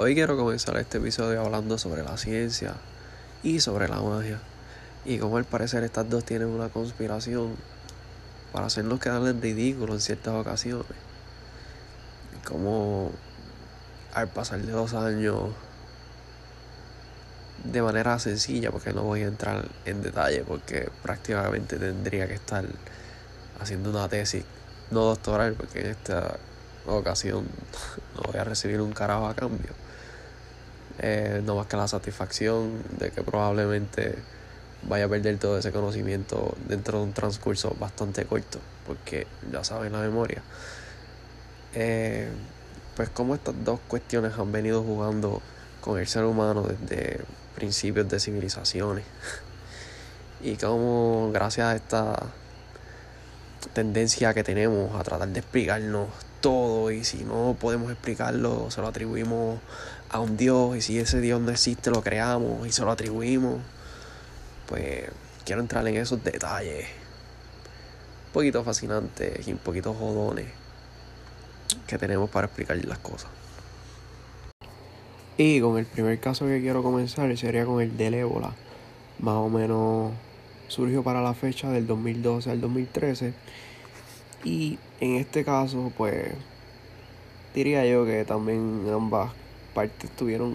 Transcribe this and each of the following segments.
Hoy quiero comenzar este episodio hablando sobre la ciencia y sobre la magia. Y como al parecer estas dos tienen una conspiración para hacernos quedar en ridículo en ciertas ocasiones. Como al pasar de los años de manera sencilla, porque no voy a entrar en detalle, porque prácticamente tendría que estar haciendo una tesis no doctoral, porque en esta ocasión no voy a recibir un carajo a cambio. Eh, no más que la satisfacción de que probablemente vaya a perder todo ese conocimiento dentro de un transcurso bastante corto, porque ya saben la memoria. Eh, pues como estas dos cuestiones han venido jugando con el ser humano desde principios de civilizaciones y como gracias a esta tendencia que tenemos a tratar de explicarnos todo y si no podemos explicarlo se lo atribuimos a un Dios y si ese Dios no existe lo creamos y se lo atribuimos. Pues quiero entrar en esos detalles. Un poquito fascinantes y un poquito jodones que tenemos para explicar las cosas. Y con el primer caso que quiero comenzar sería con el del ébola. Más o menos surgió para la fecha del 2012 al 2013 y en este caso pues diría yo que también ambas partes tuvieron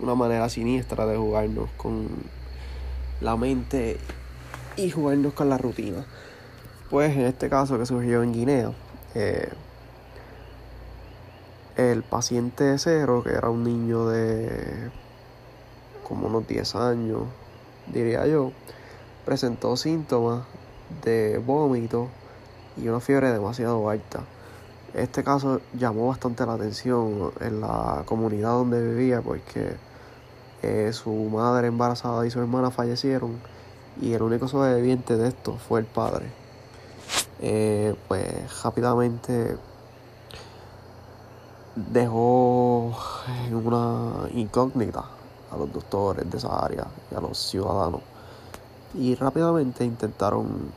una manera siniestra de jugarnos con la mente y jugarnos con la rutina. Pues en este caso que surgió en Guinea, eh, el paciente cero, que era un niño de como unos 10 años, diría yo, presentó síntomas de vómito y una fiebre demasiado alta. Este caso llamó bastante la atención en la comunidad donde vivía porque eh, su madre embarazada y su hermana fallecieron y el único sobreviviente de esto fue el padre. Eh, pues rápidamente dejó una incógnita a los doctores de esa área y a los ciudadanos y rápidamente intentaron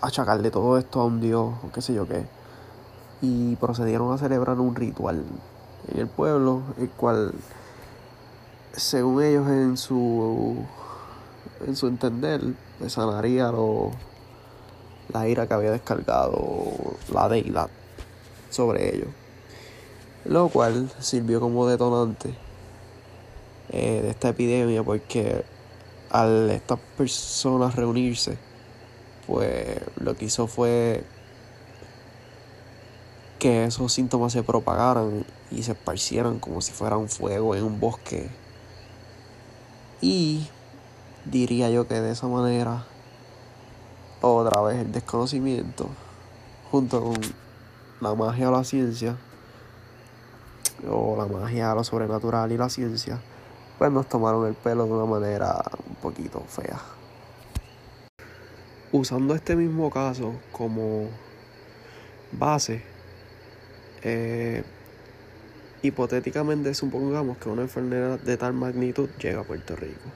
achacarle todo esto a un dios o qué sé yo qué. Y procedieron a celebrar un ritual en el pueblo, el cual, según ellos en su, en su entender, sanaría lo, la ira que había descargado la deidad sobre ellos. Lo cual sirvió como detonante eh, de esta epidemia porque al estas personas reunirse, pues lo que hizo fue que esos síntomas se propagaran y se esparcieran como si fuera un fuego en un bosque. Y diría yo que de esa manera, otra vez el desconocimiento, junto con la magia o la ciencia, o la magia, lo sobrenatural y la ciencia, pues nos tomaron el pelo de una manera un poquito fea. Usando este mismo caso como base, eh, hipotéticamente supongamos que una enfermedad de tal magnitud llega a Puerto Rico.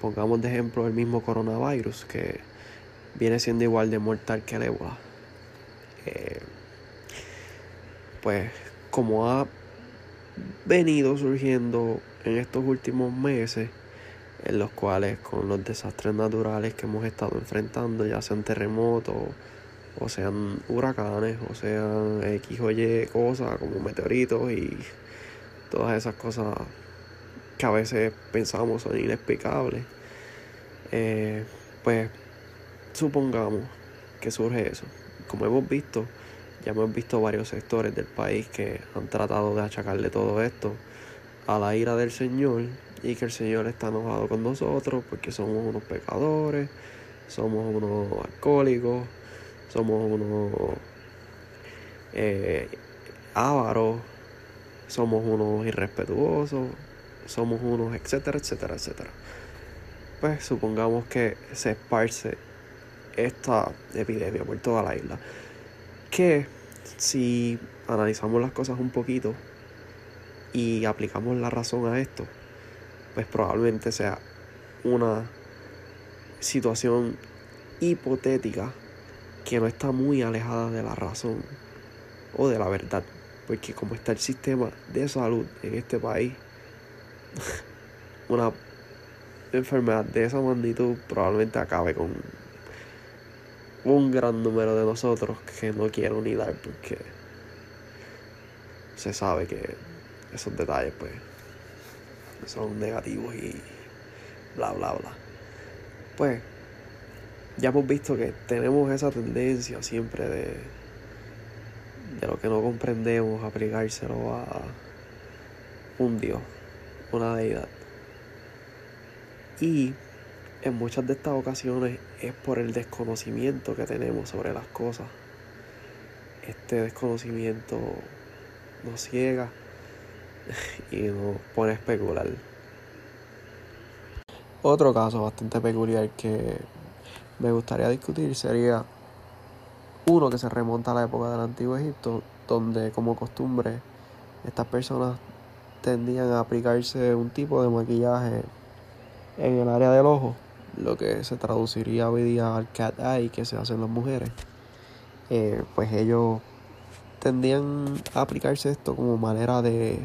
Pongamos de ejemplo el mismo coronavirus que viene siendo igual de mortal que el ébola. Eh, pues como ha venido surgiendo en estos últimos meses, en los cuales con los desastres naturales que hemos estado enfrentando, ya sean terremotos, o sean huracanes, o sean X o Y cosas como meteoritos y todas esas cosas que a veces pensamos son inexplicables, eh, pues supongamos que surge eso. Como hemos visto, ya hemos visto varios sectores del país que han tratado de achacarle todo esto a la ira del Señor y que el Señor está enojado con nosotros porque somos unos pecadores, somos unos alcohólicos, somos unos eh, ávaros, somos unos irrespetuosos, somos unos etcétera, etcétera, etcétera. Pues supongamos que se esparce esta epidemia por toda la isla. Que si analizamos las cosas un poquito, y aplicamos la razón a esto, pues probablemente sea una situación hipotética que no está muy alejada de la razón o de la verdad. Porque como está el sistema de salud en este país, una enfermedad de esa magnitud probablemente acabe con un gran número de nosotros que no quiero ni dar porque se sabe que esos detalles pues son negativos y bla bla bla. Pues ya hemos visto que tenemos esa tendencia siempre de, de lo que no comprendemos, aplicárselo a un Dios, una deidad. Y en muchas de estas ocasiones es por el desconocimiento que tenemos sobre las cosas. Este desconocimiento nos ciega y nos pone especular. Otro caso bastante peculiar que me gustaría discutir sería uno que se remonta a la época del Antiguo Egipto, donde como costumbre estas personas tendían a aplicarse un tipo de maquillaje en el área del ojo, lo que se traduciría hoy día al cat eye que se hacen las mujeres. Eh, pues ellos tendían a aplicarse esto como manera de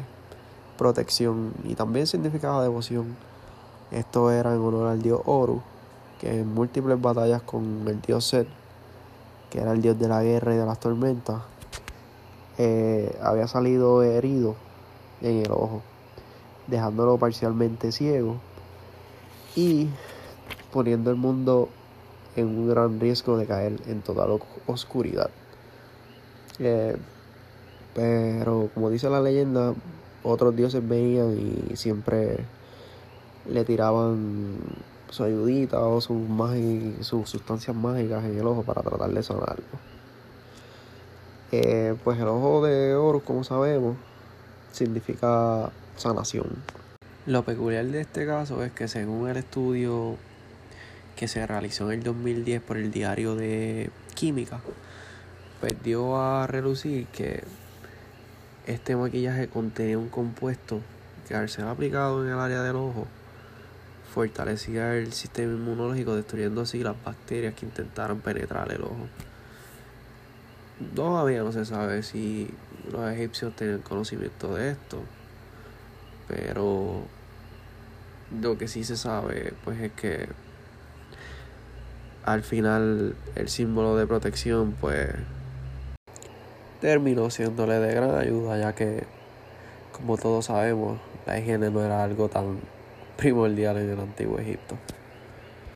protección y también significaba devoción. Esto era en honor al dios Horus, que en múltiples batallas con el dios Set, que era el dios de la guerra y de las tormentas, eh, había salido herido en el ojo, dejándolo parcialmente ciego y poniendo el mundo en un gran riesgo de caer en total oscuridad. Eh, pero como dice la leyenda, otros dioses venían y siempre le tiraban su ayudita o sus, sus sustancias mágicas en el ojo para tratar de sanarlo. Eh, pues el ojo de oro, como sabemos, significa sanación. Lo peculiar de este caso es que según el estudio que se realizó en el 2010 por el diario de química, pues dio a relucir que este maquillaje contenía un compuesto que al ser aplicado en el área del ojo fortalecía el sistema inmunológico, destruyendo así las bacterias que intentaron penetrar el ojo. Todavía no se sabe si los egipcios tenían conocimiento de esto, pero lo que sí se sabe pues es que al final el símbolo de protección pues terminó siéndole de gran ayuda ya que como todos sabemos la higiene no era algo tan primordial en el antiguo Egipto.